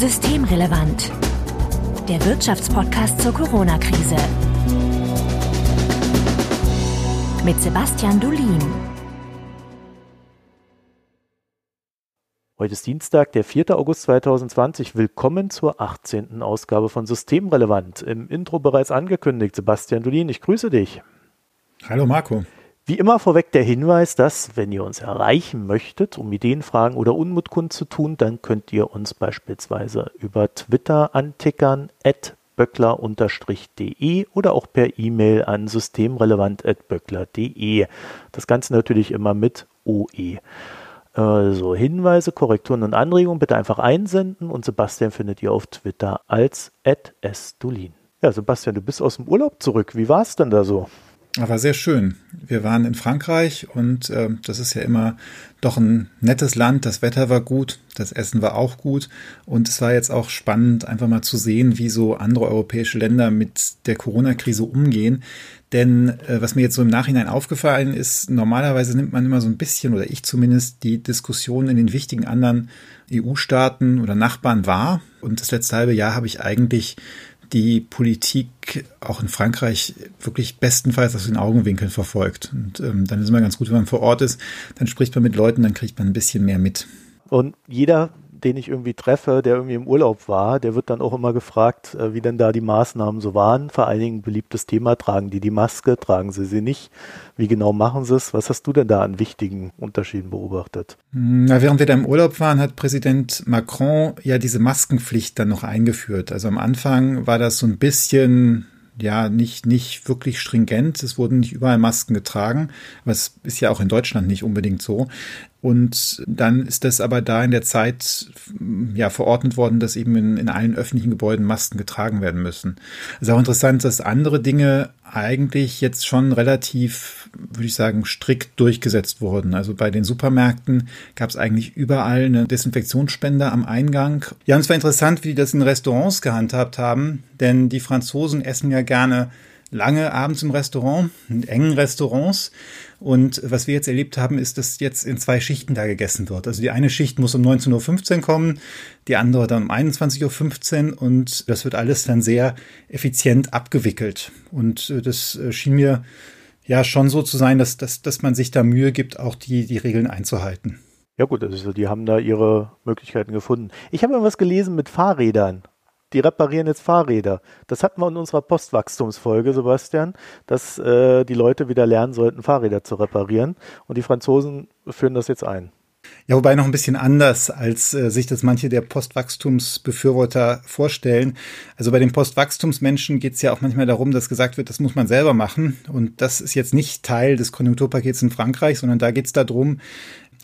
Systemrelevant. Der Wirtschaftspodcast zur Corona-Krise. Mit Sebastian Dulin. Heute ist Dienstag, der 4. August 2020. Willkommen zur 18. Ausgabe von Systemrelevant. Im Intro bereits angekündigt. Sebastian Dulin, ich grüße dich. Hallo Marco. Wie immer vorweg der Hinweis, dass, wenn ihr uns erreichen möchtet, um Ideen, Fragen oder Unmut kundzutun, dann könnt ihr uns beispielsweise über Twitter antickern, at böckler-de oder auch per E-Mail an systemrelevant.böckler.de. Das Ganze natürlich immer mit OE. Also Hinweise, Korrekturen und Anregungen bitte einfach einsenden und Sebastian findet ihr auf Twitter als @sdulin. Ja, Sebastian, du bist aus dem Urlaub zurück. Wie war es denn da so? War sehr schön. Wir waren in Frankreich und äh, das ist ja immer doch ein nettes Land. Das Wetter war gut, das Essen war auch gut und es war jetzt auch spannend, einfach mal zu sehen, wie so andere europäische Länder mit der Corona-Krise umgehen. Denn äh, was mir jetzt so im Nachhinein aufgefallen ist, normalerweise nimmt man immer so ein bisschen, oder ich zumindest, die Diskussion in den wichtigen anderen EU-Staaten oder Nachbarn wahr. Und das letzte halbe Jahr habe ich eigentlich die Politik auch in Frankreich wirklich bestenfalls aus den Augenwinkeln verfolgt. Und ähm, dann ist immer ganz gut, wenn man vor Ort ist, dann spricht man mit Leuten, dann kriegt man ein bisschen mehr mit. Und jeder den ich irgendwie treffe, der irgendwie im Urlaub war, der wird dann auch immer gefragt, äh, wie denn da die Maßnahmen so waren. Vor allen Dingen beliebtes Thema, tragen die die Maske, tragen sie sie nicht? Wie genau machen sie es? Was hast du denn da an wichtigen Unterschieden beobachtet? Na, während wir da im Urlaub waren, hat Präsident Macron ja diese Maskenpflicht dann noch eingeführt. Also am Anfang war das so ein bisschen ja nicht, nicht wirklich stringent. Es wurden nicht überall Masken getragen. Was ist ja auch in Deutschland nicht unbedingt so. Und dann ist das aber da in der Zeit ja verordnet worden, dass eben in, in allen öffentlichen Gebäuden Masken getragen werden müssen. Es ist auch interessant, dass andere Dinge eigentlich jetzt schon relativ, würde ich sagen, strikt durchgesetzt wurden. Also bei den Supermärkten gab es eigentlich überall eine Desinfektionsspende am Eingang. Ja, und es war interessant, wie die das in Restaurants gehandhabt haben, denn die Franzosen essen ja gerne lange abends im Restaurant, in engen Restaurants. Und was wir jetzt erlebt haben, ist, dass jetzt in zwei Schichten da gegessen wird. Also die eine Schicht muss um 19.15 Uhr kommen, die andere dann um 21.15 Uhr und das wird alles dann sehr effizient abgewickelt. Und äh, das äh, schien mir ja schon so zu sein, dass, dass, dass man sich da Mühe gibt, auch die, die Regeln einzuhalten. Ja gut, also die haben da ihre Möglichkeiten gefunden. Ich habe was gelesen mit Fahrrädern die reparieren jetzt Fahrräder. Das hatten wir in unserer Postwachstumsfolge, Sebastian, dass äh, die Leute wieder lernen sollten, Fahrräder zu reparieren. Und die Franzosen führen das jetzt ein. Ja, wobei noch ein bisschen anders, als äh, sich das manche der Postwachstumsbefürworter vorstellen. Also bei den Postwachstumsmenschen geht es ja auch manchmal darum, dass gesagt wird, das muss man selber machen. Und das ist jetzt nicht Teil des Konjunkturpakets in Frankreich, sondern da geht es darum,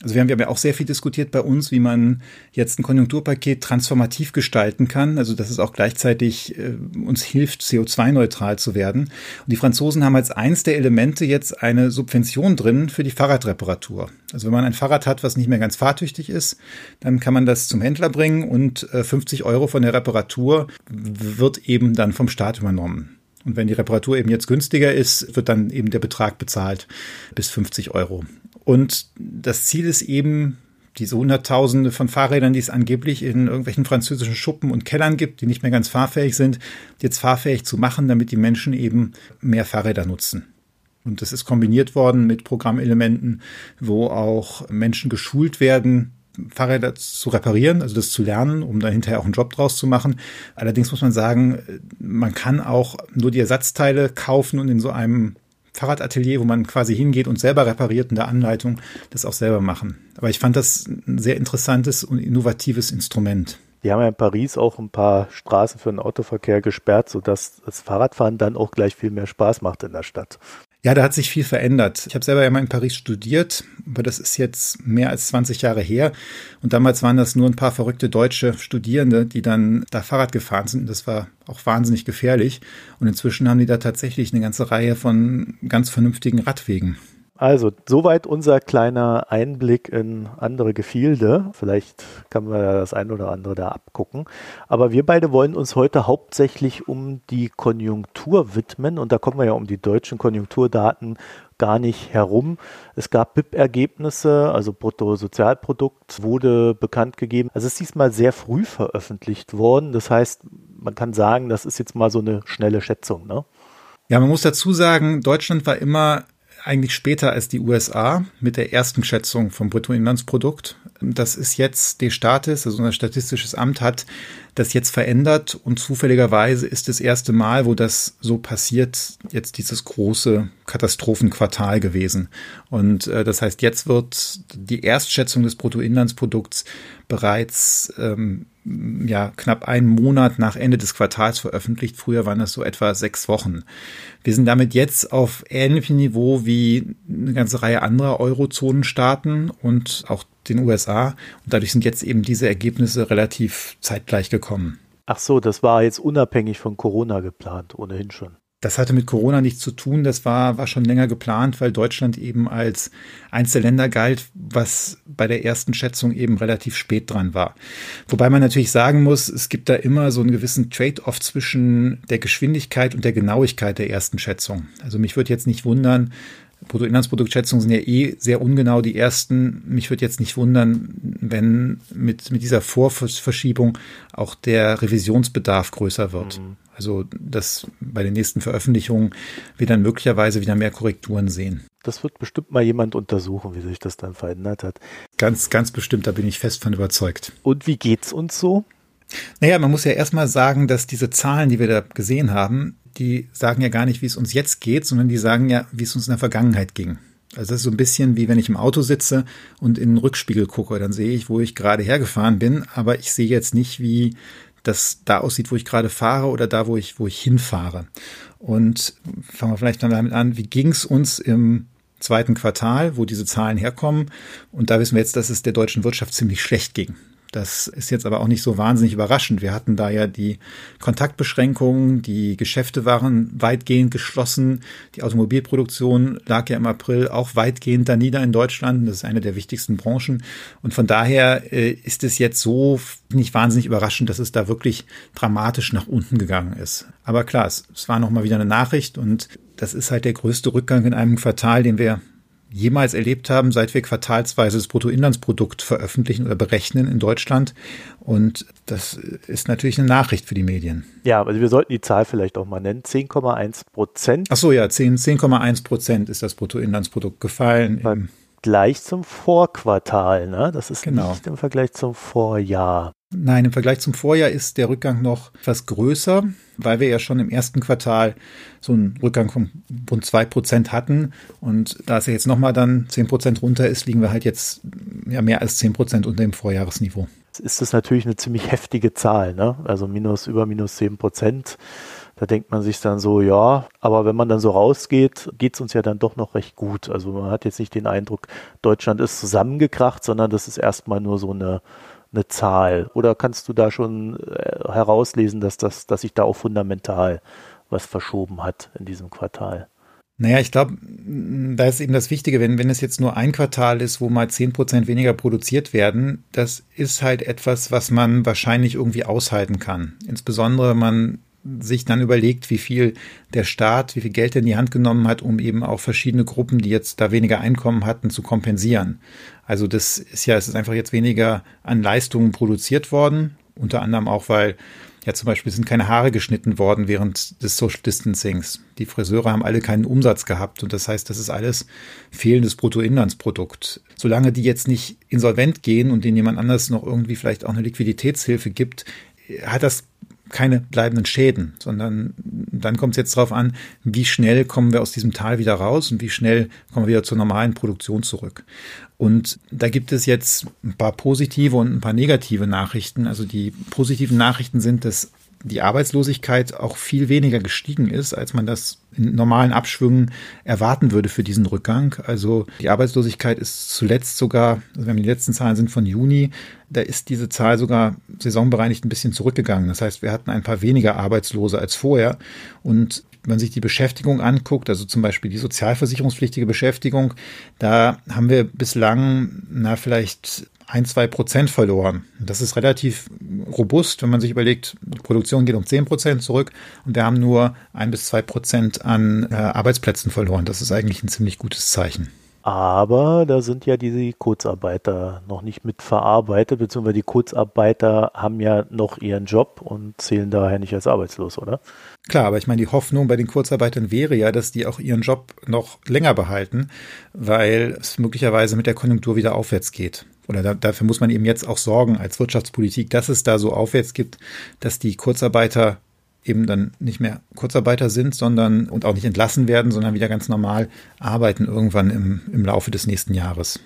also wir haben ja auch sehr viel diskutiert bei uns, wie man jetzt ein Konjunkturpaket transformativ gestalten kann, also dass es auch gleichzeitig äh, uns hilft, CO2-neutral zu werden. Und die Franzosen haben als eins der Elemente jetzt eine Subvention drin für die Fahrradreparatur. Also wenn man ein Fahrrad hat, was nicht mehr ganz fahrtüchtig ist, dann kann man das zum Händler bringen und äh, 50 Euro von der Reparatur wird eben dann vom Staat übernommen. Und wenn die Reparatur eben jetzt günstiger ist, wird dann eben der Betrag bezahlt bis 50 Euro. Und das Ziel ist eben, diese Hunderttausende von Fahrrädern, die es angeblich in irgendwelchen französischen Schuppen und Kellern gibt, die nicht mehr ganz fahrfähig sind, jetzt fahrfähig zu machen, damit die Menschen eben mehr Fahrräder nutzen. Und das ist kombiniert worden mit Programmelementen, wo auch Menschen geschult werden, Fahrräder zu reparieren, also das zu lernen, um dann hinterher auch einen Job draus zu machen. Allerdings muss man sagen, man kann auch nur die Ersatzteile kaufen und in so einem Fahrradatelier, wo man quasi hingeht und selber repariert in der Anleitung das auch selber machen. Aber ich fand das ein sehr interessantes und innovatives Instrument. Die haben ja in Paris auch ein paar Straßen für den Autoverkehr gesperrt, sodass das Fahrradfahren dann auch gleich viel mehr Spaß macht in der Stadt. Ja, da hat sich viel verändert. Ich habe selber ja mal in Paris studiert, aber das ist jetzt mehr als 20 Jahre her. Und damals waren das nur ein paar verrückte deutsche Studierende, die dann da Fahrrad gefahren sind. Das war auch wahnsinnig gefährlich. Und inzwischen haben die da tatsächlich eine ganze Reihe von ganz vernünftigen Radwegen. Also, soweit unser kleiner Einblick in andere Gefilde. Vielleicht kann man das ein oder andere da abgucken. Aber wir beide wollen uns heute hauptsächlich um die Konjunktur widmen. Und da kommen wir ja um die deutschen Konjunkturdaten gar nicht herum. Es gab BIP-Ergebnisse, also Bruttosozialprodukt wurde bekannt gegeben. Also es ist diesmal sehr früh veröffentlicht worden. Das heißt, man kann sagen, das ist jetzt mal so eine schnelle Schätzung. Ne? Ja, man muss dazu sagen, Deutschland war immer eigentlich später als die USA mit der ersten Schätzung vom Bruttoinlandsprodukt. Das ist jetzt die Statis, also unser statistisches Amt hat das jetzt verändert und zufälligerweise ist das erste Mal, wo das so passiert, jetzt dieses große Katastrophenquartal gewesen. Und äh, das heißt, jetzt wird die Erstschätzung des Bruttoinlandsprodukts bereits ähm, ja, knapp einen Monat nach Ende des Quartals veröffentlicht. Früher waren das so etwa sechs Wochen. Wir sind damit jetzt auf ähnlichem Niveau wie eine ganze Reihe anderer Eurozonenstaaten und auch den USA. Und dadurch sind jetzt eben diese Ergebnisse relativ zeitgleich gekommen. Ach so, das war jetzt unabhängig von Corona geplant, ohnehin schon. Das hatte mit Corona nichts zu tun. Das war, war schon länger geplant, weil Deutschland eben als eins der Länder galt, was bei der ersten Schätzung eben relativ spät dran war. Wobei man natürlich sagen muss, es gibt da immer so einen gewissen Trade-off zwischen der Geschwindigkeit und der Genauigkeit der ersten Schätzung. Also mich würde jetzt nicht wundern, Bruttoinlandsproduktschätzungen sind ja eh sehr ungenau, die ersten. Mich würde jetzt nicht wundern, wenn mit, mit dieser Vorverschiebung auch der Revisionsbedarf größer wird. Mhm. Also, dass bei den nächsten Veröffentlichungen wir dann möglicherweise wieder mehr Korrekturen sehen. Das wird bestimmt mal jemand untersuchen, wie sich das dann verändert hat. Ganz, ganz bestimmt, da bin ich fest von überzeugt. Und wie geht's uns so? Naja, man muss ja erstmal sagen, dass diese Zahlen, die wir da gesehen haben, die sagen ja gar nicht, wie es uns jetzt geht, sondern die sagen ja, wie es uns in der Vergangenheit ging. Also das ist so ein bisschen wie wenn ich im Auto sitze und in den Rückspiegel gucke, dann sehe ich, wo ich gerade hergefahren bin, aber ich sehe jetzt nicht, wie das da aussieht, wo ich gerade fahre oder da, wo ich, wo ich hinfahre. Und fangen wir vielleicht dann damit an, wie ging es uns im zweiten Quartal, wo diese Zahlen herkommen? Und da wissen wir jetzt, dass es der deutschen Wirtschaft ziemlich schlecht ging. Das ist jetzt aber auch nicht so wahnsinnig überraschend. Wir hatten da ja die Kontaktbeschränkungen, die Geschäfte waren weitgehend geschlossen, die Automobilproduktion lag ja im April auch weitgehend da nieder in Deutschland. Das ist eine der wichtigsten Branchen. Und von daher äh, ist es jetzt so nicht wahnsinnig überraschend, dass es da wirklich dramatisch nach unten gegangen ist. Aber klar, es, es war nochmal wieder eine Nachricht und das ist halt der größte Rückgang in einem Quartal, den wir jemals erlebt haben, seit wir quartalsweise das Bruttoinlandsprodukt veröffentlichen oder berechnen in Deutschland. Und das ist natürlich eine Nachricht für die Medien. Ja, also wir sollten die Zahl vielleicht auch mal nennen. 10,1 Prozent. Ach so, ja, 10,1 Prozent ist das Bruttoinlandsprodukt gefallen. Im Gleich zum Vorquartal, ne? Das ist genau. nicht im Vergleich zum Vorjahr. Nein, im Vergleich zum Vorjahr ist der Rückgang noch etwas größer, weil wir ja schon im ersten Quartal so einen Rückgang von rund zwei Prozent hatten. Und da es ja jetzt nochmal dann zehn Prozent runter ist, liegen wir halt jetzt ja mehr als zehn Prozent unter dem Vorjahresniveau. Ist das natürlich eine ziemlich heftige Zahl, ne? Also minus, über minus zehn Prozent. Da denkt man sich dann so, ja, aber wenn man dann so rausgeht, geht es uns ja dann doch noch recht gut. Also man hat jetzt nicht den Eindruck, Deutschland ist zusammengekracht, sondern das ist erstmal nur so eine eine Zahl? Oder kannst du da schon äh, herauslesen, dass, das, dass sich da auch fundamental was verschoben hat in diesem Quartal? Naja, ich glaube, da ist eben das Wichtige, wenn, wenn es jetzt nur ein Quartal ist, wo mal zehn Prozent weniger produziert werden, das ist halt etwas, was man wahrscheinlich irgendwie aushalten kann. Insbesondere man sich dann überlegt, wie viel der Staat, wie viel Geld er in die Hand genommen hat, um eben auch verschiedene Gruppen, die jetzt da weniger Einkommen hatten, zu kompensieren. Also das ist ja, es ist einfach jetzt weniger an Leistungen produziert worden, unter anderem auch, weil ja zum Beispiel sind keine Haare geschnitten worden während des Social Distancings. Die Friseure haben alle keinen Umsatz gehabt und das heißt, das ist alles fehlendes Bruttoinlandsprodukt. Solange die jetzt nicht insolvent gehen und denen jemand anders noch irgendwie vielleicht auch eine Liquiditätshilfe gibt, hat das keine bleibenden Schäden, sondern dann kommt es jetzt darauf an, wie schnell kommen wir aus diesem Tal wieder raus und wie schnell kommen wir wieder zur normalen Produktion zurück. Und da gibt es jetzt ein paar positive und ein paar negative Nachrichten. Also die positiven Nachrichten sind, dass die Arbeitslosigkeit auch viel weniger gestiegen ist, als man das in normalen Abschwüngen erwarten würde für diesen Rückgang. Also die Arbeitslosigkeit ist zuletzt sogar, also wenn die letzten Zahlen sind von Juni, da ist diese Zahl sogar saisonbereinigt ein bisschen zurückgegangen. Das heißt, wir hatten ein paar weniger Arbeitslose als vorher. Und wenn man sich die Beschäftigung anguckt, also zum Beispiel die sozialversicherungspflichtige Beschäftigung, da haben wir bislang, na, vielleicht ein, zwei Prozent verloren. Das ist relativ robust, wenn man sich überlegt, die Produktion geht um zehn Prozent zurück und wir haben nur ein bis zwei Prozent an äh, Arbeitsplätzen verloren. Das ist eigentlich ein ziemlich gutes Zeichen. Aber da sind ja die Kurzarbeiter noch nicht mit verarbeitet, beziehungsweise die Kurzarbeiter haben ja noch ihren Job und zählen daher nicht als arbeitslos, oder? Klar, aber ich meine, die Hoffnung bei den Kurzarbeitern wäre ja, dass die auch ihren Job noch länger behalten, weil es möglicherweise mit der Konjunktur wieder aufwärts geht. Oder da, dafür muss man eben jetzt auch sorgen als Wirtschaftspolitik, dass es da so aufwärts gibt, dass die Kurzarbeiter eben dann nicht mehr Kurzarbeiter sind, sondern und auch nicht entlassen werden, sondern wieder ganz normal arbeiten irgendwann im, im Laufe des nächsten Jahres.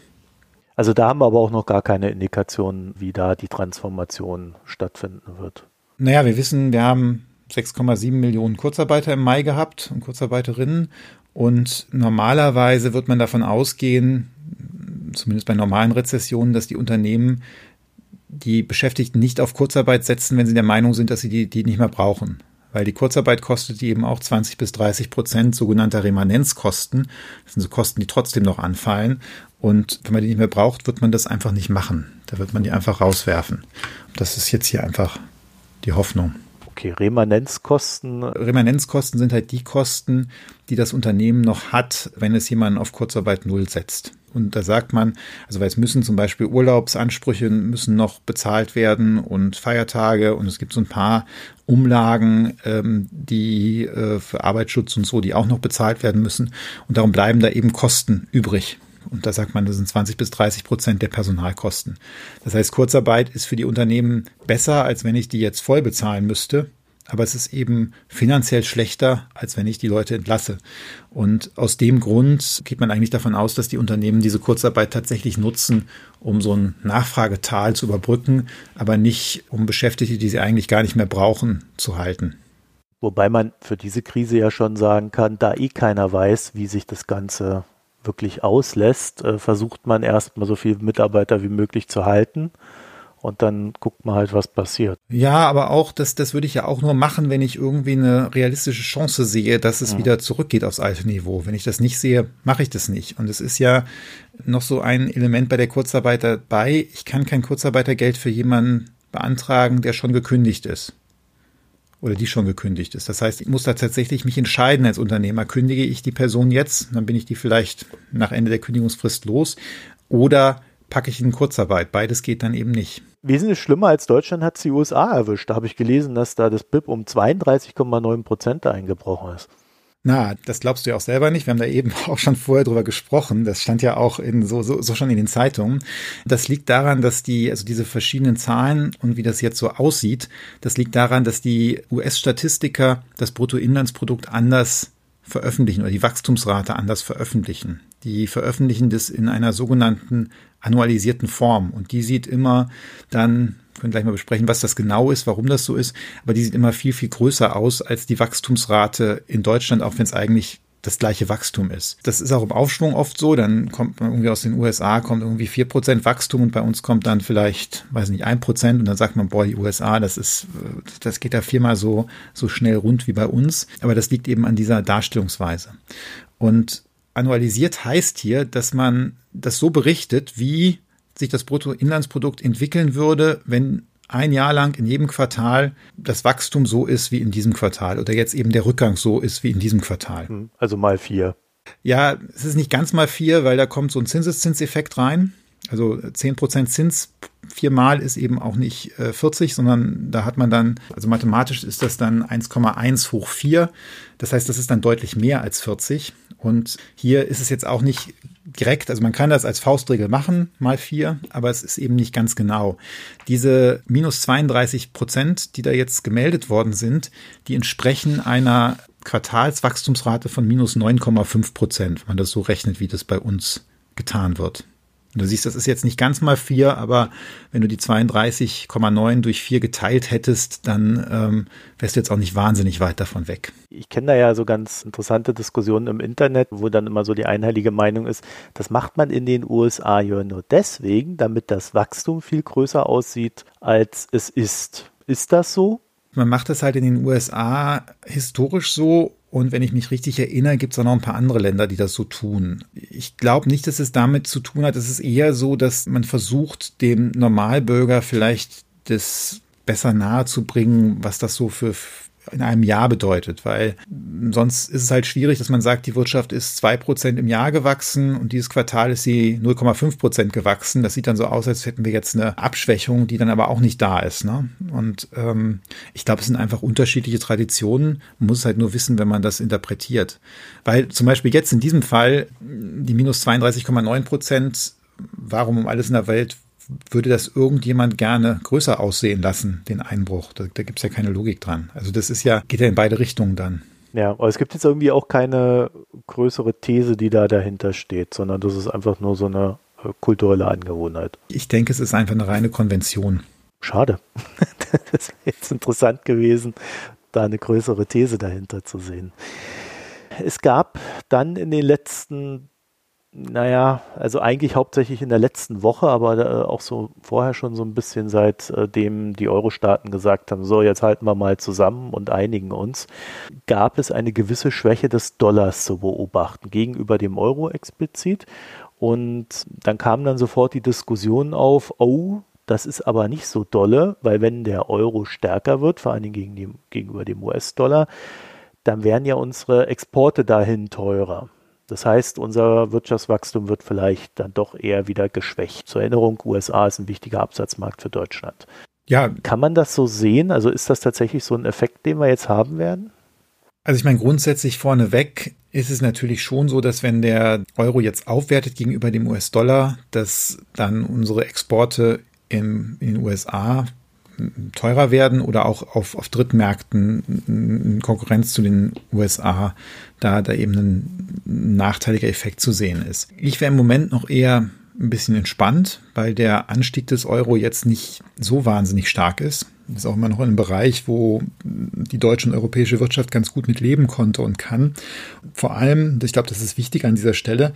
Also da haben wir aber auch noch gar keine Indikationen, wie da die Transformation stattfinden wird. Naja, wir wissen, wir haben 6,7 Millionen Kurzarbeiter im Mai gehabt und Kurzarbeiterinnen. Und normalerweise wird man davon ausgehen, zumindest bei normalen Rezessionen, dass die Unternehmen die Beschäftigten nicht auf Kurzarbeit setzen, wenn sie der Meinung sind, dass sie die, die nicht mehr brauchen weil die Kurzarbeit kostet die eben auch 20 bis 30 Prozent sogenannter Remanenzkosten. Das sind so Kosten, die trotzdem noch anfallen. Und wenn man die nicht mehr braucht, wird man das einfach nicht machen. Da wird man die einfach rauswerfen. Das ist jetzt hier einfach die Hoffnung. Okay, Remanenzkosten. Remanenzkosten sind halt die Kosten, die das Unternehmen noch hat, wenn es jemanden auf Kurzarbeit null setzt. Und da sagt man, also weil es müssen zum Beispiel Urlaubsansprüche müssen noch bezahlt werden und Feiertage und es gibt so ein paar Umlagen, ähm, die äh, für Arbeitsschutz und so, die auch noch bezahlt werden müssen. Und darum bleiben da eben Kosten übrig. Und da sagt man, das sind 20 bis 30 Prozent der Personalkosten. Das heißt, Kurzarbeit ist für die Unternehmen besser, als wenn ich die jetzt voll bezahlen müsste aber es ist eben finanziell schlechter, als wenn ich die Leute entlasse. Und aus dem Grund geht man eigentlich davon aus, dass die Unternehmen diese Kurzarbeit tatsächlich nutzen, um so ein Nachfragetal zu überbrücken, aber nicht um Beschäftigte, die sie eigentlich gar nicht mehr brauchen, zu halten. Wobei man für diese Krise ja schon sagen kann, da eh keiner weiß, wie sich das Ganze wirklich auslässt, äh, versucht man erstmal so viele Mitarbeiter wie möglich zu halten und dann guckt man halt, was passiert. Ja, aber auch, das, das würde ich ja auch nur machen, wenn ich irgendwie eine realistische Chance sehe, dass es mhm. wieder zurückgeht aufs alte Niveau. Wenn ich das nicht sehe, mache ich das nicht. Und es ist ja noch so ein Element bei der Kurzarbeit dabei. Ich kann kein Kurzarbeitergeld für jemanden beantragen, der schon gekündigt ist. Oder die schon gekündigt ist. Das heißt, ich muss da tatsächlich mich entscheiden als Unternehmer. Kündige ich die Person jetzt, dann bin ich die vielleicht nach Ende der Kündigungsfrist los. Oder packe ich in Kurzarbeit. Beides geht dann eben nicht. Wesentlich schlimmer als Deutschland hat es die USA erwischt. Da habe ich gelesen, dass da das BIP um 32,9 Prozent eingebrochen ist. Na, das glaubst du ja auch selber nicht. Wir haben da eben auch schon vorher drüber gesprochen. Das stand ja auch in so, so, so schon in den Zeitungen. Das liegt daran, dass die, also diese verschiedenen Zahlen und wie das jetzt so aussieht, das liegt daran, dass die US-Statistiker das Bruttoinlandsprodukt anders veröffentlichen oder die Wachstumsrate anders veröffentlichen. Die veröffentlichen das in einer sogenannten annualisierten Form. Und die sieht immer dann, können gleich mal besprechen, was das genau ist, warum das so ist, aber die sieht immer viel, viel größer aus als die Wachstumsrate in Deutschland, auch wenn es eigentlich das gleiche Wachstum ist. Das ist auch im Aufschwung oft so, dann kommt man irgendwie aus den USA, kommt irgendwie vier Prozent Wachstum und bei uns kommt dann vielleicht, weiß nicht, ein Prozent und dann sagt man, boah, die USA, das ist, das geht da viermal so, so schnell rund wie bei uns. Aber das liegt eben an dieser Darstellungsweise. Und annualisiert heißt hier, dass man das so berichtet, wie sich das Bruttoinlandsprodukt entwickeln würde, wenn ein Jahr lang in jedem Quartal das Wachstum so ist wie in diesem Quartal oder jetzt eben der Rückgang so ist wie in diesem Quartal. Hm, also mal vier. Ja, es ist nicht ganz mal vier, weil da kommt so ein Zinseszinseffekt rein. Also 10% Zins viermal ist eben auch nicht äh, 40, sondern da hat man dann, also mathematisch ist das dann 1,1 hoch 4. Das heißt, das ist dann deutlich mehr als 40. Und hier ist es jetzt auch nicht direkt, also man kann das als Faustregel machen, mal 4, aber es ist eben nicht ganz genau. Diese minus 32 Prozent, die da jetzt gemeldet worden sind, die entsprechen einer Quartalswachstumsrate von minus 9,5 Prozent, wenn man das so rechnet, wie das bei uns getan wird. Du siehst, das ist jetzt nicht ganz mal vier, aber wenn du die 32,9 durch vier geteilt hättest, dann ähm, wärst du jetzt auch nicht wahnsinnig weit davon weg. Ich kenne da ja so ganz interessante Diskussionen im Internet, wo dann immer so die einheilige Meinung ist, das macht man in den USA ja nur deswegen, damit das Wachstum viel größer aussieht, als es ist. Ist das so? Man macht das halt in den USA historisch so, Und wenn ich mich richtig erinnere, gibt es auch noch ein paar andere Länder, die das so tun. Ich glaube nicht, dass es damit zu tun hat. Es ist eher so, dass man versucht, dem Normalbürger vielleicht das besser nahezubringen, was das so für in einem Jahr bedeutet, weil sonst ist es halt schwierig, dass man sagt, die Wirtschaft ist zwei Prozent im Jahr gewachsen und dieses Quartal ist sie 0,5 Prozent gewachsen. Das sieht dann so aus, als hätten wir jetzt eine Abschwächung, die dann aber auch nicht da ist. Ne? Und ähm, ich glaube, es sind einfach unterschiedliche Traditionen. Man muss es halt nur wissen, wenn man das interpretiert. Weil zum Beispiel jetzt in diesem Fall die minus 32,9 Prozent, warum um alles in der Welt würde das irgendjemand gerne größer aussehen lassen, den Einbruch. Da, da gibt es ja keine Logik dran. Also das ist ja, geht ja in beide Richtungen dann. Ja, aber es gibt jetzt irgendwie auch keine größere These, die da dahinter steht, sondern das ist einfach nur so eine äh, kulturelle Angewohnheit. Ich denke, es ist einfach eine reine Konvention. Schade. das wäre jetzt interessant gewesen, da eine größere These dahinter zu sehen. Es gab dann in den letzten naja, also eigentlich hauptsächlich in der letzten Woche, aber äh, auch so vorher schon so ein bisschen seitdem äh, die Euro-Staaten gesagt haben, so jetzt halten wir mal zusammen und einigen uns, gab es eine gewisse Schwäche des Dollars zu beobachten, gegenüber dem Euro explizit. Und dann kam dann sofort die Diskussion auf, oh, das ist aber nicht so dolle, weil wenn der Euro stärker wird, vor allen Dingen gegen die, gegenüber dem US-Dollar, dann wären ja unsere Exporte dahin teurer. Das heißt, unser Wirtschaftswachstum wird vielleicht dann doch eher wieder geschwächt. Zur Erinnerung, USA ist ein wichtiger Absatzmarkt für Deutschland. Ja. Kann man das so sehen? Also ist das tatsächlich so ein Effekt, den wir jetzt haben werden? Also ich meine, grundsätzlich vorneweg ist es natürlich schon so, dass wenn der Euro jetzt aufwertet gegenüber dem US-Dollar, dass dann unsere Exporte im, in den USA teurer werden oder auch auf, auf Drittmärkten in Konkurrenz zu den USA da, da eben ein nachteiliger Effekt zu sehen ist. Ich wäre im Moment noch eher ein bisschen entspannt, weil der Anstieg des Euro jetzt nicht so wahnsinnig stark ist. Das ist auch immer noch in einem Bereich, wo die deutsche und europäische Wirtschaft ganz gut mit leben konnte und kann. Vor allem, ich glaube, das ist wichtig an dieser Stelle,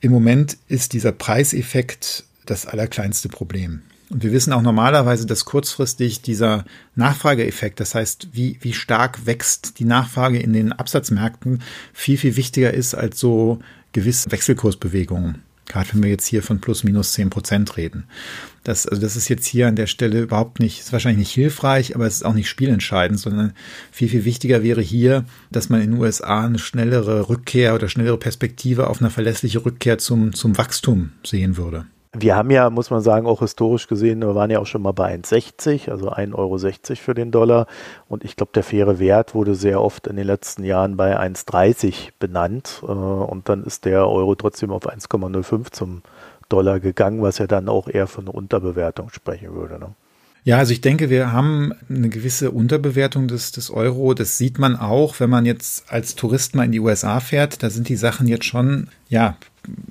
im Moment ist dieser Preiseffekt das allerkleinste Problem. Und wir wissen auch normalerweise, dass kurzfristig dieser Nachfrageeffekt, das heißt, wie, wie stark wächst die Nachfrage in den Absatzmärkten, viel, viel wichtiger ist als so gewisse Wechselkursbewegungen. Gerade wenn wir jetzt hier von plus minus zehn Prozent reden. Das, also das ist jetzt hier an der Stelle überhaupt nicht, ist wahrscheinlich nicht hilfreich, aber es ist auch nicht spielentscheidend, sondern viel, viel wichtiger wäre hier, dass man in den USA eine schnellere Rückkehr oder schnellere Perspektive auf eine verlässliche Rückkehr zum, zum Wachstum sehen würde. Wir haben ja, muss man sagen, auch historisch gesehen, wir waren ja auch schon mal bei 1,60, also 1,60 Euro für den Dollar. Und ich glaube, der faire Wert wurde sehr oft in den letzten Jahren bei 1,30 benannt. Äh, und dann ist der Euro trotzdem auf 1,05 zum Dollar gegangen, was ja dann auch eher von einer Unterbewertung sprechen würde. Ne? Ja, also ich denke, wir haben eine gewisse Unterbewertung des, des Euro. Das sieht man auch, wenn man jetzt als Tourist mal in die USA fährt. Da sind die Sachen jetzt schon, ja,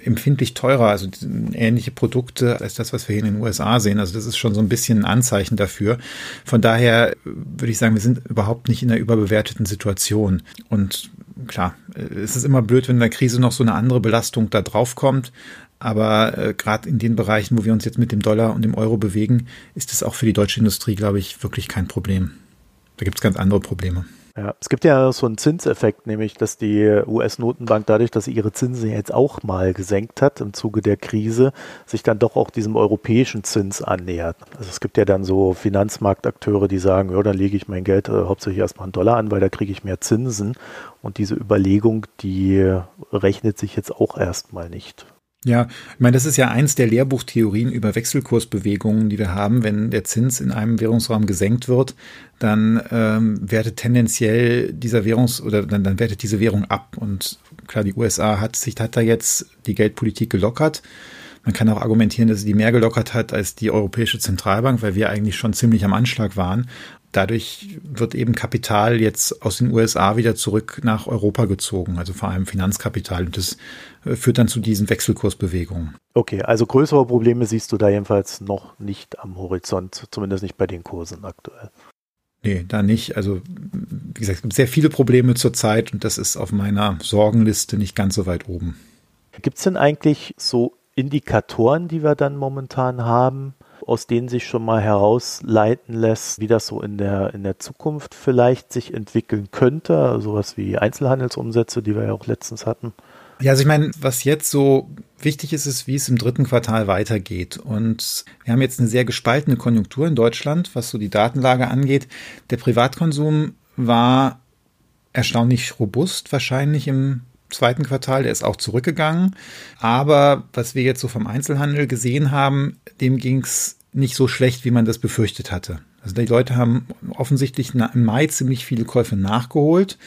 empfindlich teurer, also ähnliche Produkte als das, was wir hier in den USA sehen. Also das ist schon so ein bisschen ein Anzeichen dafür. Von daher würde ich sagen, wir sind überhaupt nicht in einer überbewerteten Situation. Und klar, es ist immer blöd, wenn in der Krise noch so eine andere Belastung da drauf kommt. Aber äh, gerade in den Bereichen, wo wir uns jetzt mit dem Dollar und dem Euro bewegen, ist es auch für die deutsche Industrie, glaube ich, wirklich kein Problem. Da gibt es ganz andere Probleme. Ja, es gibt ja so einen Zinseffekt, nämlich dass die US-Notenbank dadurch, dass sie ihre Zinsen jetzt auch mal gesenkt hat im Zuge der Krise, sich dann doch auch diesem europäischen Zins annähert. Also es gibt ja dann so Finanzmarktakteure, die sagen, ja, dann lege ich mein Geld äh, hauptsächlich erstmal in Dollar an, weil da kriege ich mehr Zinsen. Und diese Überlegung, die rechnet sich jetzt auch erstmal nicht. Ja, ich meine, das ist ja eins der Lehrbuchtheorien über Wechselkursbewegungen, die wir haben. Wenn der Zins in einem Währungsraum gesenkt wird, dann ähm, wertet tendenziell dieser Währungs- oder dann, dann wertet diese Währung ab. Und klar, die USA hat sich hat da jetzt die Geldpolitik gelockert. Man kann auch argumentieren, dass sie die mehr gelockert hat als die Europäische Zentralbank, weil wir eigentlich schon ziemlich am Anschlag waren dadurch wird eben Kapital jetzt aus den USA wieder zurück nach Europa gezogen, also vor allem Finanzkapital. Und das äh, führt dann zu diesen Wechselkursbewegungen. Okay, also größere Probleme siehst du da jedenfalls noch nicht am Horizont, zumindest nicht bei den Kursen aktuell. Nee, da nicht. Also, wie gesagt, es gibt sehr viele Probleme zurzeit und das ist auf meiner Sorgenliste nicht ganz so weit oben. Gibt es denn eigentlich so Indikatoren, die wir dann momentan haben, aus denen sich schon mal herausleiten lässt, wie das so in der, in der Zukunft vielleicht sich entwickeln könnte. Sowas wie Einzelhandelsumsätze, die wir ja auch letztens hatten. Ja, also ich meine, was jetzt so wichtig ist, ist, wie es im dritten Quartal weitergeht. Und wir haben jetzt eine sehr gespaltene Konjunktur in Deutschland, was so die Datenlage angeht. Der Privatkonsum war erstaunlich robust wahrscheinlich im zweiten Quartal, der ist auch zurückgegangen. Aber was wir jetzt so vom Einzelhandel gesehen haben, dem ging es nicht so schlecht, wie man das befürchtet hatte. Also die Leute haben offensichtlich im Mai ziemlich viele Käufe nachgeholt.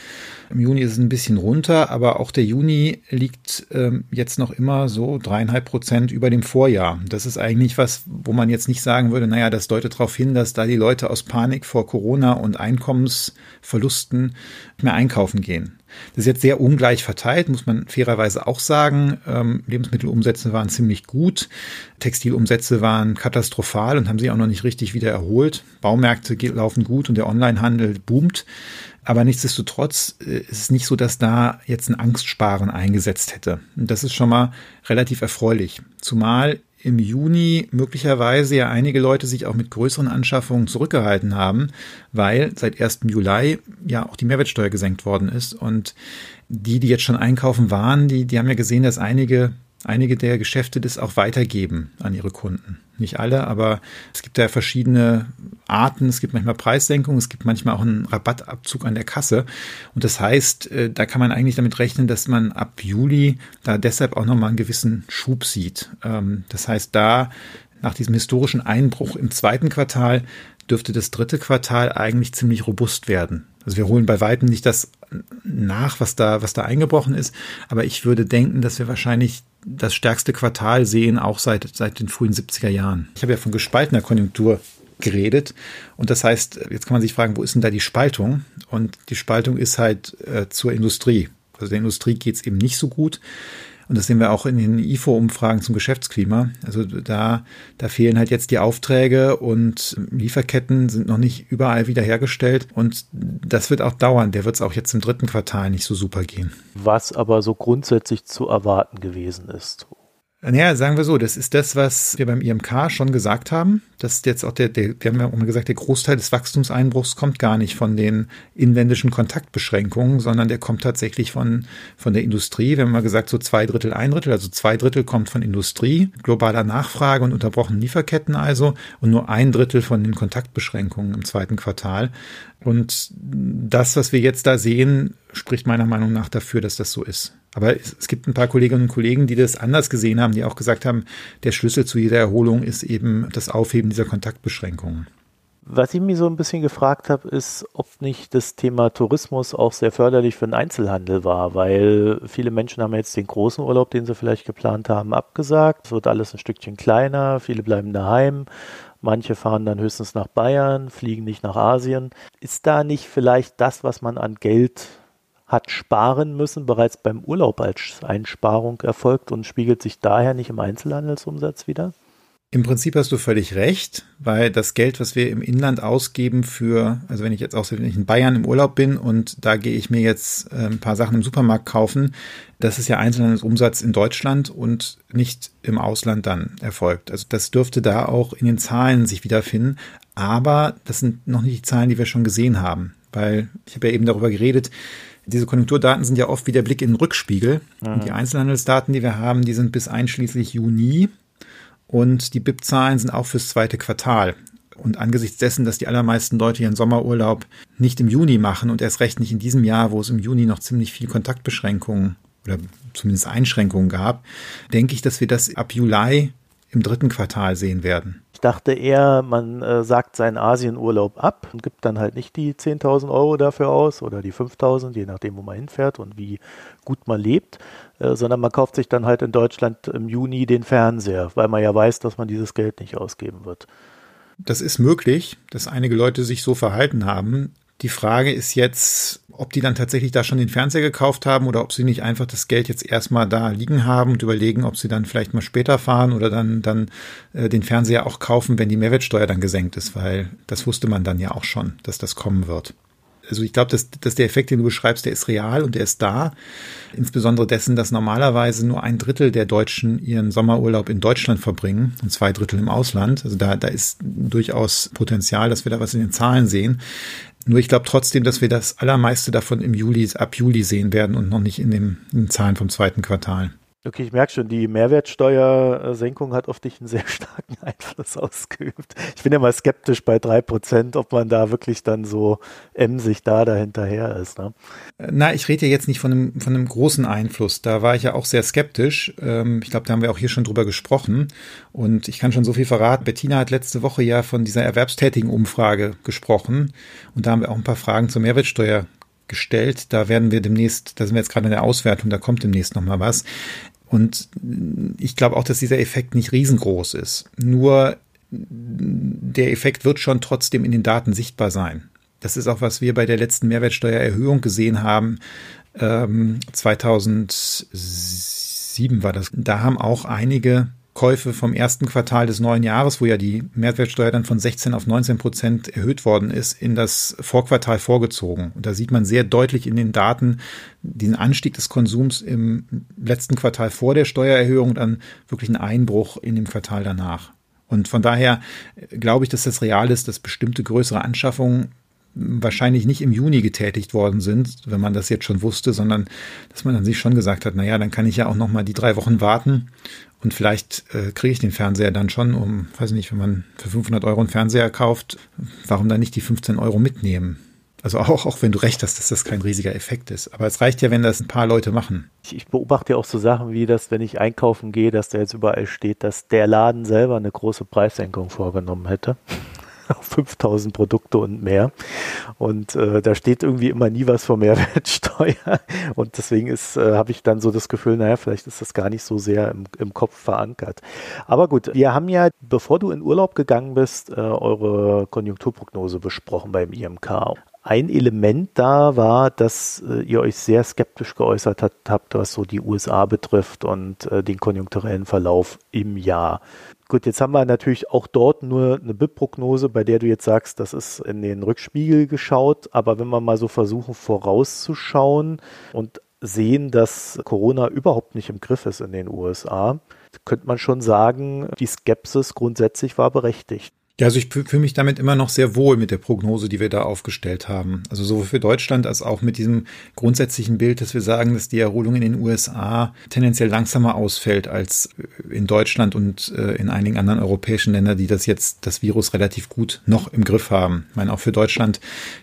Im Juni ist es ein bisschen runter, aber auch der Juni liegt ähm, jetzt noch immer so dreieinhalb Prozent über dem Vorjahr. Das ist eigentlich was, wo man jetzt nicht sagen würde, naja, das deutet darauf hin, dass da die Leute aus Panik vor Corona und Einkommensverlusten mehr einkaufen gehen. Das ist jetzt sehr ungleich verteilt, muss man fairerweise auch sagen. Ähm, Lebensmittelumsätze waren ziemlich gut, Textilumsätze waren katastrophal und haben sich auch noch nicht richtig wieder erholt. Baumärkte laufen gut und der Onlinehandel boomt. Aber nichtsdestotrotz äh, ist es nicht so, dass da jetzt ein Angstsparen eingesetzt hätte. Und das ist schon mal relativ erfreulich. Zumal im Juni möglicherweise ja einige Leute sich auch mit größeren Anschaffungen zurückgehalten haben, weil seit 1. Juli ja auch die Mehrwertsteuer gesenkt worden ist. Und die, die jetzt schon einkaufen waren, die, die haben ja gesehen, dass einige einige der Geschäfte das auch weitergeben an ihre Kunden. Nicht alle, aber es gibt ja verschiedene Arten. Es gibt manchmal Preissenkungen, es gibt manchmal auch einen Rabattabzug an der Kasse. Und das heißt, äh, da kann man eigentlich damit rechnen, dass man ab Juli da deshalb auch nochmal einen gewissen Schub sieht. Ähm, das heißt, da nach diesem historischen Einbruch im zweiten Quartal dürfte das dritte Quartal eigentlich ziemlich robust werden. Also wir holen bei weitem nicht das nach, was da, was da eingebrochen ist. Aber ich würde denken, dass wir wahrscheinlich das stärkste Quartal sehen, auch seit, seit den frühen 70er Jahren. Ich habe ja von gespaltener Konjunktur geredet. Und das heißt, jetzt kann man sich fragen, wo ist denn da die Spaltung? Und die Spaltung ist halt äh, zur Industrie. Also der Industrie geht es eben nicht so gut. Und das sehen wir auch in den IFO-Umfragen zum Geschäftsklima. Also da, da fehlen halt jetzt die Aufträge und Lieferketten sind noch nicht überall wiederhergestellt. Und das wird auch dauern. Der wird es auch jetzt im dritten Quartal nicht so super gehen. Was aber so grundsätzlich zu erwarten gewesen ist. Naja, sagen wir so, das ist das, was wir beim IMK schon gesagt haben. Das ist jetzt auch der, der, wir haben ja auch mal gesagt, der Großteil des Wachstumseinbruchs kommt gar nicht von den inländischen Kontaktbeschränkungen, sondern der kommt tatsächlich von, von der Industrie. Wir haben mal gesagt, so zwei Drittel, ein Drittel, also zwei Drittel kommt von Industrie, globaler Nachfrage und unterbrochenen Lieferketten also und nur ein Drittel von den Kontaktbeschränkungen im zweiten Quartal. Und das, was wir jetzt da sehen, spricht meiner Meinung nach dafür, dass das so ist. Aber es, es, gibt ein paar Kolleginnen und Kollegen, die das anders gesehen haben, die auch gesagt haben, der Schlüssel zu jeder Erholung ist eben das Aufheben dieser Kontaktbeschränkungen. Was ich mir so ein bisschen gefragt habe, ist, ob nicht das Thema Tourismus auch sehr förderlich für den Einzelhandel war, weil viele Menschen haben jetzt den großen Urlaub, den sie vielleicht geplant haben, abgesagt. Es wird alles ein Stückchen kleiner, viele bleiben daheim. Manche fahren dann höchstens nach Bayern, fliegen nicht nach Asien. Ist da nicht vielleicht das, was man an Geld hat sparen müssen, bereits beim Urlaub als Einsparung erfolgt und spiegelt sich daher nicht im Einzelhandelsumsatz wieder? Im Prinzip hast du völlig recht, weil das Geld, was wir im Inland ausgeben für, also wenn ich jetzt auch wenn ich in Bayern im Urlaub bin und da gehe ich mir jetzt äh, ein paar Sachen im Supermarkt kaufen, das ist ja Einzelhandelsumsatz in Deutschland und nicht im Ausland dann erfolgt. Also das dürfte da auch in den Zahlen sich wiederfinden, aber das sind noch nicht die Zahlen, die wir schon gesehen haben, weil ich habe ja eben darüber geredet, diese Konjunkturdaten sind ja oft wie der Blick in den Rückspiegel. Mhm. Und die Einzelhandelsdaten, die wir haben, die sind bis einschließlich Juni. Und die BIP-Zahlen sind auch fürs zweite Quartal. Und angesichts dessen, dass die allermeisten Leute ihren Sommerurlaub nicht im Juni machen und erst recht nicht in diesem Jahr, wo es im Juni noch ziemlich viel Kontaktbeschränkungen oder zumindest Einschränkungen gab, denke ich, dass wir das ab Juli im dritten Quartal sehen werden. Ich dachte eher, man äh, sagt seinen Asienurlaub ab und gibt dann halt nicht die 10.000 Euro dafür aus oder die 5.000, je nachdem, wo man hinfährt und wie gut man lebt, äh, sondern man kauft sich dann halt in Deutschland im Juni den Fernseher, weil man ja weiß, dass man dieses Geld nicht ausgeben wird. Das ist möglich, dass einige Leute sich so verhalten haben. Die Frage ist jetzt, ob die dann tatsächlich da schon den Fernseher gekauft haben oder ob sie nicht einfach das Geld jetzt erstmal da liegen haben und überlegen, ob sie dann vielleicht mal später fahren oder dann, dann äh, den Fernseher auch kaufen, wenn die Mehrwertsteuer dann gesenkt ist, weil das wusste man dann ja auch schon, dass das kommen wird. Also ich glaube, dass, dass der Effekt, den du beschreibst, der ist real und der ist da. Insbesondere dessen, dass normalerweise nur ein Drittel der Deutschen ihren Sommerurlaub in Deutschland verbringen und zwei Drittel im Ausland. Also da, da ist durchaus Potenzial, dass wir da was in den Zahlen sehen. Nur ich glaube trotzdem, dass wir das allermeiste davon im Juli, ab Juli sehen werden und noch nicht in, dem, in den Zahlen vom zweiten Quartal. Okay, ich merke schon, die Mehrwertsteuersenkung hat auf dich einen sehr starken Einfluss ausgeübt. Ich bin ja mal skeptisch bei drei Prozent, ob man da wirklich dann so emsig da dahinterher ist. Ne? Na, ich rede ja jetzt nicht von einem, von einem großen Einfluss. Da war ich ja auch sehr skeptisch. Ähm, ich glaube, da haben wir auch hier schon drüber gesprochen. Und ich kann schon so viel verraten. Bettina hat letzte Woche ja von dieser erwerbstätigen Umfrage gesprochen. Und da haben wir auch ein paar Fragen zur Mehrwertsteuer gestellt. Da werden wir demnächst, da sind wir jetzt gerade in der Auswertung, da kommt demnächst nochmal was. Und ich glaube auch, dass dieser Effekt nicht riesengroß ist. Nur der Effekt wird schon trotzdem in den Daten sichtbar sein. Das ist auch, was wir bei der letzten Mehrwertsteuererhöhung gesehen haben. Ähm, 2007 war das. Da haben auch einige Käufe vom ersten Quartal des neuen Jahres, wo ja die Mehrwertsteuer dann von 16 auf 19 Prozent erhöht worden ist, in das Vorquartal vorgezogen. Und da sieht man sehr deutlich in den Daten den Anstieg des Konsums im letzten Quartal vor der Steuererhöhung und dann wirklich einen Einbruch in dem Quartal danach. Und von daher glaube ich, dass das real ist, dass bestimmte größere Anschaffungen wahrscheinlich nicht im Juni getätigt worden sind, wenn man das jetzt schon wusste, sondern dass man dann sich schon gesagt hat, naja, dann kann ich ja auch noch mal die drei Wochen warten und vielleicht äh, kriege ich den Fernseher dann schon um, weiß nicht, wenn man für 500 Euro einen Fernseher kauft, warum dann nicht die 15 Euro mitnehmen? Also auch, auch wenn du recht hast, dass das kein riesiger Effekt ist. Aber es reicht ja, wenn das ein paar Leute machen. Ich, ich beobachte ja auch so Sachen wie das, wenn ich einkaufen gehe, dass da jetzt überall steht, dass der Laden selber eine große Preissenkung vorgenommen hätte auf 5000 Produkte und mehr. Und äh, da steht irgendwie immer nie was von Mehrwertsteuer. Und deswegen ist, äh, habe ich dann so das Gefühl, naja, vielleicht ist das gar nicht so sehr im, im Kopf verankert. Aber gut, wir haben ja, bevor du in Urlaub gegangen bist, äh, eure Konjunkturprognose besprochen beim IMK. Ein Element da war, dass äh, ihr euch sehr skeptisch geäußert habt, was so die USA betrifft und äh, den konjunkturellen Verlauf im Jahr. Gut, jetzt haben wir natürlich auch dort nur eine BIP-Prognose, bei der du jetzt sagst, das ist in den Rückspiegel geschaut. Aber wenn wir mal so versuchen, vorauszuschauen und sehen, dass Corona überhaupt nicht im Griff ist in den USA, könnte man schon sagen, die Skepsis grundsätzlich war berechtigt. Ja, also ich fühle mich damit immer noch sehr wohl mit der Prognose, die wir da aufgestellt haben. Also sowohl für Deutschland als auch mit diesem grundsätzlichen Bild, dass wir sagen, dass die Erholung in den USA tendenziell langsamer ausfällt als in Deutschland und äh, in einigen anderen europäischen Ländern, die das jetzt, das Virus relativ gut noch im Griff haben. Ich meine, auch für Deutschland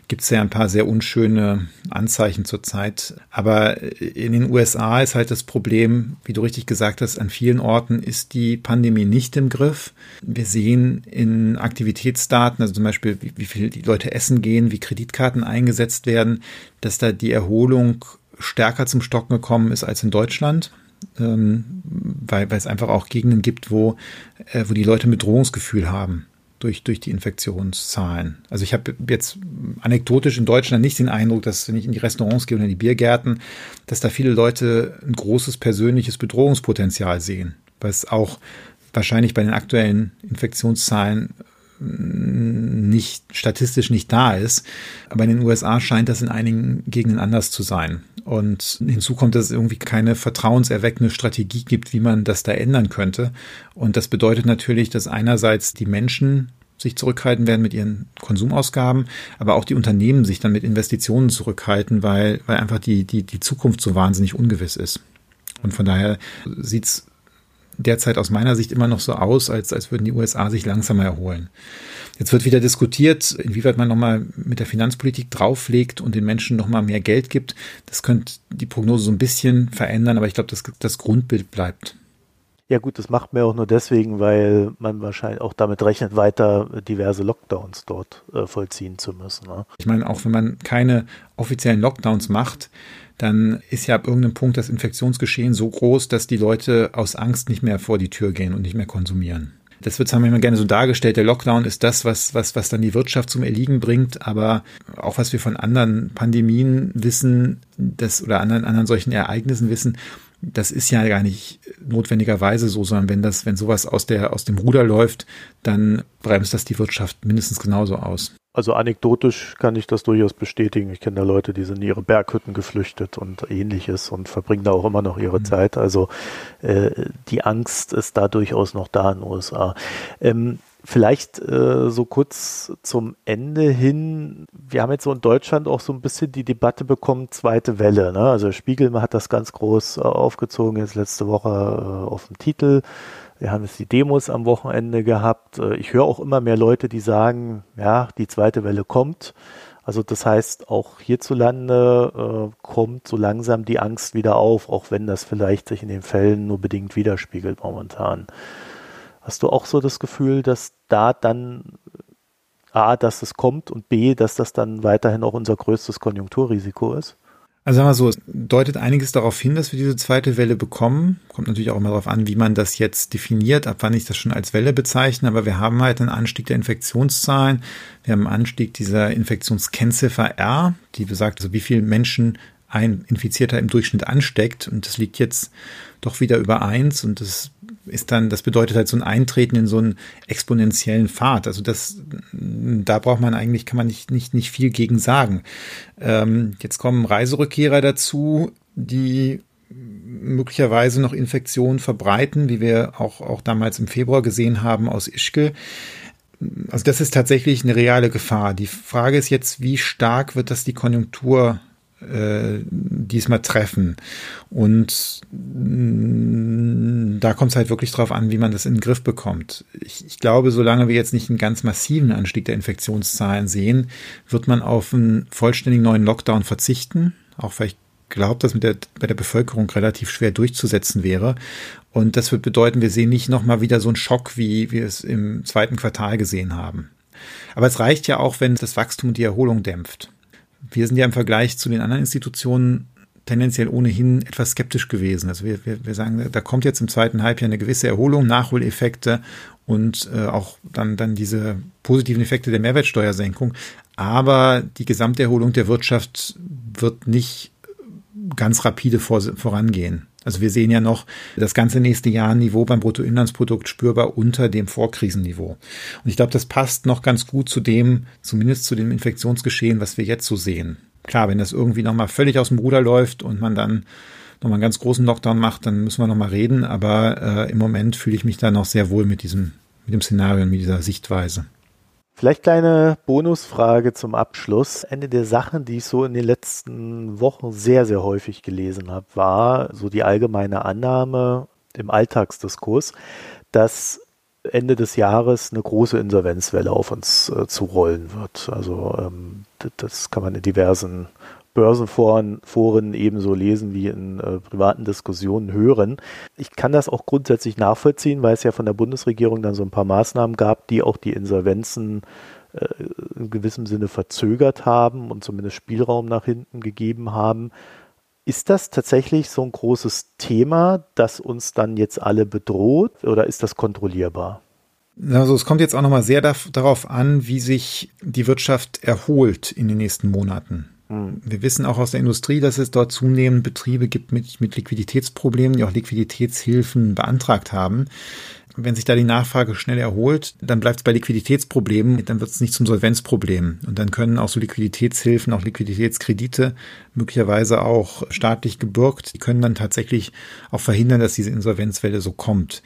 gibt es ja ein paar sehr unschöne Anzeichen zurzeit. Aber in den USA ist halt das Problem, wie du richtig gesagt hast, an vielen Orten ist die Pandemie nicht im Griff. Wir sehen in Aktivitätsdaten, also zum Beispiel, wie, wie viel die Leute essen gehen, wie Kreditkarten eingesetzt werden, dass da die Erholung stärker zum Stocken gekommen ist als in Deutschland. Ähm, weil, es einfach auch Gegenden gibt, wo, äh, wo die Leute ein Bedrohungsgefühl haben durch, durch die Infektionszahlen. Also ich habe jetzt anekdotisch in Deutschland nicht den Eindruck, dass wenn ich in die Restaurants gehe oder in die Biergärten, dass da viele Leute ein großes persönliches Bedrohungspotenzial sehen, es auch wahrscheinlich bei den aktuellen Infektionszahlen nicht statistisch nicht da ist. Aber in den USA scheint das in einigen Gegenden anders zu sein. Und hinzu kommt, dass es irgendwie keine vertrauenserweckende Strategie gibt, wie man das da ändern könnte. Und das bedeutet natürlich, dass einerseits die Menschen sich zurückhalten werden mit ihren Konsumausgaben, aber auch die Unternehmen sich dann mit Investitionen zurückhalten, weil, weil einfach die, die, die Zukunft so wahnsinnig ungewiss ist. Und von daher sieht's derzeit aus meiner Sicht immer noch so aus, als, als würden die USA sich langsamer erholen. Jetzt wird wieder diskutiert, inwieweit man nochmal mit der Finanzpolitik drauflegt und den Menschen nochmal mehr Geld gibt. Das könnte die Prognose so ein bisschen verändern, aber ich glaube, das, das Grundbild bleibt. Ja gut, das macht man auch nur deswegen, weil man wahrscheinlich auch damit rechnet, weiter diverse Lockdowns dort äh, vollziehen zu müssen. Ne? Ich meine, auch wenn man keine offiziellen Lockdowns macht, dann ist ja ab irgendeinem Punkt das Infektionsgeschehen so groß, dass die Leute aus Angst nicht mehr vor die Tür gehen und nicht mehr konsumieren. Das wird wir immer gerne so dargestellt. Der Lockdown ist das, was, was, was dann die Wirtschaft zum Erliegen bringt. Aber auch was wir von anderen Pandemien wissen, das, oder anderen, anderen solchen Ereignissen wissen, das ist ja gar nicht notwendigerweise so, sondern wenn das, wenn sowas aus der, aus dem Ruder läuft, dann bremst das die Wirtschaft mindestens genauso aus. Also anekdotisch kann ich das durchaus bestätigen. Ich kenne da Leute, die sind in ihre Berghütten geflüchtet und ähnliches und verbringen da auch immer noch ihre mhm. Zeit. Also äh, die Angst ist da durchaus noch da in den USA. Ähm, vielleicht äh, so kurz zum Ende hin. Wir haben jetzt so in Deutschland auch so ein bisschen die Debatte bekommen, zweite Welle. Ne? Also Spiegel hat das ganz groß äh, aufgezogen jetzt letzte Woche äh, auf dem Titel. Wir haben jetzt die Demos am Wochenende gehabt. Äh, ich höre auch immer mehr Leute, die sagen, ja, die zweite Welle kommt. Also das heißt, auch hierzulande äh, kommt so langsam die Angst wieder auf, auch wenn das vielleicht sich in den Fällen nur bedingt widerspiegelt momentan. Hast du auch so das Gefühl, dass da dann A, dass es kommt und B, dass das dann weiterhin auch unser größtes Konjunkturrisiko ist? Also sagen wir so, es deutet einiges darauf hin, dass wir diese zweite Welle bekommen. Kommt natürlich auch immer darauf an, wie man das jetzt definiert, ab wann ich das schon als Welle bezeichne. Aber wir haben halt einen Anstieg der Infektionszahlen. Wir haben einen Anstieg dieser Infektionskennziffer R, die besagt, also wie viele Menschen ein Infizierter im Durchschnitt ansteckt. Und das liegt jetzt doch wieder über eins. Und das ist dann, das bedeutet halt so ein Eintreten in so einen exponentiellen Pfad. Also das, da braucht man eigentlich, kann man nicht, nicht, nicht viel gegen sagen. Ähm, jetzt kommen Reiserückkehrer dazu, die möglicherweise noch Infektionen verbreiten, wie wir auch, auch damals im Februar gesehen haben aus Ischgl. Also das ist tatsächlich eine reale Gefahr. Die Frage ist jetzt, wie stark wird das die Konjunktur äh, diesmal treffen. Und mm, da kommt es halt wirklich drauf an, wie man das in den Griff bekommt. Ich, ich, glaube, solange wir jetzt nicht einen ganz massiven Anstieg der Infektionszahlen sehen, wird man auf einen vollständigen neuen Lockdown verzichten. Auch weil ich glaube, dass mit der, bei der Bevölkerung relativ schwer durchzusetzen wäre. Und das wird bedeuten, wir sehen nicht nochmal wieder so einen Schock, wie wir es im zweiten Quartal gesehen haben. Aber es reicht ja auch, wenn das Wachstum die Erholung dämpft wir sind ja im Vergleich zu den anderen Institutionen tendenziell ohnehin etwas skeptisch gewesen. Also wir, wir, wir sagen, da kommt jetzt im zweiten Halbjahr eine gewisse Erholung, Nachholeffekte und äh, auch dann, dann diese positiven Effekte der Mehrwertsteuersenkung. Aber die Gesamterholung der Wirtschaft wird nicht ganz rapide vor, vorangehen. Also wir sehen ja noch das ganze nächste Jahr ein Niveau beim Bruttoinlandsprodukt spürbar unter dem Vorkrisenniveau. Und ich glaube, das passt noch ganz gut zu dem, zumindest zu dem Infektionsgeschehen, was wir jetzt so sehen. Klar, wenn das irgendwie nochmal völlig aus dem Ruder läuft und man dann nochmal einen ganz großen Lockdown macht, dann müssen wir nochmal reden. Aber äh, im Moment fühle ich mich da noch sehr wohl mit diesem, mit dem Szenario und mit dieser Sichtweise. Vielleicht kleine Bonusfrage zum Abschluss. Eine der Sachen, die ich so in den letzten Wochen sehr, sehr häufig gelesen habe, war so die allgemeine Annahme im Alltagsdiskurs, dass Ende des Jahres eine große Insolvenzwelle auf uns äh, zurollen wird. Also ähm, das kann man in diversen Börsenforen Foren ebenso lesen wie in äh, privaten Diskussionen hören. Ich kann das auch grundsätzlich nachvollziehen, weil es ja von der Bundesregierung dann so ein paar Maßnahmen gab, die auch die Insolvenzen äh, in gewissem Sinne verzögert haben und zumindest Spielraum nach hinten gegeben haben. Ist das tatsächlich so ein großes Thema, das uns dann jetzt alle bedroht oder ist das kontrollierbar? Also es kommt jetzt auch nochmal sehr darauf an, wie sich die Wirtschaft erholt in den nächsten Monaten. Mhm. Wir wissen auch aus der Industrie, dass es dort zunehmend Betriebe gibt mit, mit Liquiditätsproblemen, die auch Liquiditätshilfen beantragt haben. Wenn sich da die Nachfrage schnell erholt, dann bleibt es bei Liquiditätsproblemen, dann wird es nicht zum Solvenzproblem. Und dann können auch so Liquiditätshilfen, auch Liquiditätskredite, möglicherweise auch staatlich gebürgt, die können dann tatsächlich auch verhindern, dass diese Insolvenzwelle so kommt.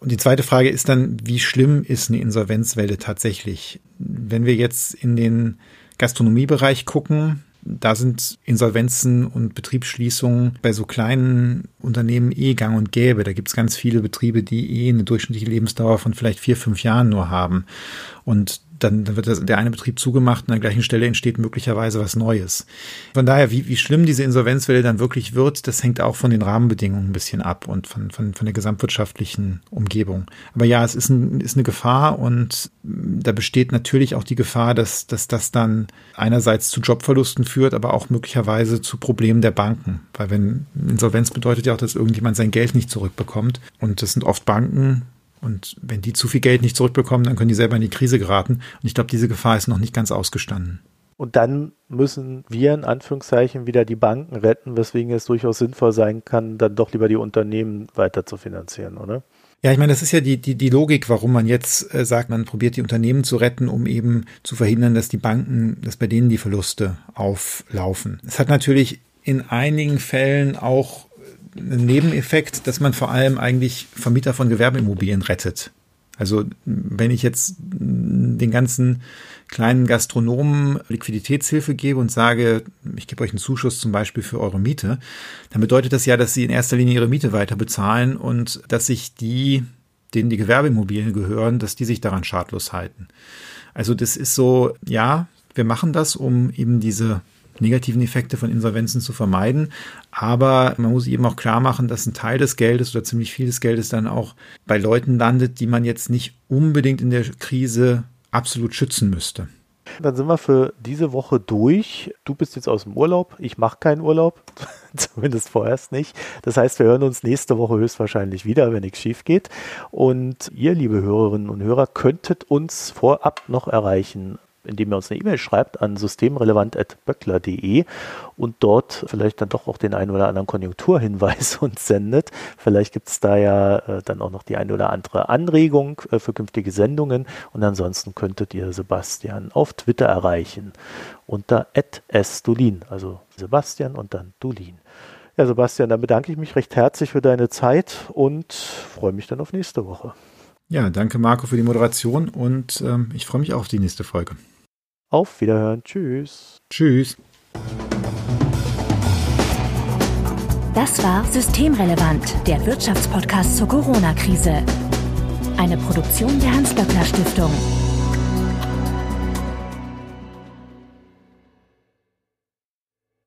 Und die zweite Frage ist dann, wie schlimm ist eine Insolvenzwelle tatsächlich? Wenn wir jetzt in den Gastronomiebereich gucken, da sind Insolvenzen und Betriebsschließungen bei so kleinen Unternehmen eh gang und gäbe. Da gibt es ganz viele Betriebe, die eh eine durchschnittliche Lebensdauer von vielleicht vier, fünf Jahren nur haben. Und dann, dann wird das, der eine Betrieb zugemacht und an der gleichen Stelle entsteht möglicherweise was Neues. Von daher, wie, wie schlimm diese Insolvenzwelle dann wirklich wird, das hängt auch von den Rahmenbedingungen ein bisschen ab und von, von, von der gesamtwirtschaftlichen Umgebung. Aber ja, es ist, ein, ist eine Gefahr und da besteht natürlich auch die Gefahr, dass, dass das dann einerseits zu Jobverlusten führt, aber auch möglicherweise zu Problemen der Banken. Weil wenn Insolvenz bedeutet ja auch, dass irgendjemand sein Geld nicht zurückbekommt. Und das sind oft Banken, und wenn die zu viel Geld nicht zurückbekommen, dann können die selber in die Krise geraten. Und ich glaube, diese Gefahr ist noch nicht ganz ausgestanden. Und dann müssen wir in Anführungszeichen wieder die Banken retten, weswegen es durchaus sinnvoll sein kann, dann doch lieber die Unternehmen weiter zu finanzieren, oder? Ja, ich meine, das ist ja die, die, die Logik, warum man jetzt äh, sagt, man probiert die Unternehmen zu retten, um eben zu verhindern, dass die Banken, dass bei denen die Verluste auflaufen. Es hat natürlich in einigen Fällen auch einen Nebeneffekt, dass man vor allem eigentlich Vermieter von Gewerbeimmobilien rettet. Also wenn ich jetzt den ganzen kleinen Gastronomen Liquiditätshilfe gebe und sage, ich gebe euch einen Zuschuss zum Beispiel für eure Miete, dann bedeutet das ja, dass sie in erster Linie ihre Miete weiter bezahlen und dass sich die, denen die Gewerbeimmobilien gehören, dass die sich daran schadlos halten. Also das ist so, ja, wir machen das, um eben diese negativen Effekte von Insolvenzen zu vermeiden. Aber man muss eben auch klar machen, dass ein Teil des Geldes oder ziemlich viel des Geldes dann auch bei Leuten landet, die man jetzt nicht unbedingt in der Krise absolut schützen müsste. Dann sind wir für diese Woche durch. Du bist jetzt aus dem Urlaub. Ich mache keinen Urlaub. Zumindest vorerst nicht. Das heißt, wir hören uns nächste Woche höchstwahrscheinlich wieder, wenn nichts schief geht. Und ihr, liebe Hörerinnen und Hörer, könntet uns vorab noch erreichen indem ihr uns eine E-Mail schreibt an systemrelevant.böckler.de und dort vielleicht dann doch auch den einen oder anderen Konjunkturhinweis uns sendet. Vielleicht gibt es da ja äh, dann auch noch die eine oder andere Anregung äh, für künftige Sendungen. Und ansonsten könntet ihr Sebastian auf Twitter erreichen unter @sdulin, also Sebastian und dann Dulin. Ja, Sebastian, dann bedanke ich mich recht herzlich für deine Zeit und freue mich dann auf nächste Woche. Ja, danke Marco für die Moderation und ähm, ich freue mich auch auf die nächste Folge. Auf Wiederhören. Tschüss. Tschüss. Das war Systemrelevant, der Wirtschaftspodcast zur Corona-Krise. Eine Produktion der Hans-Böckler Stiftung.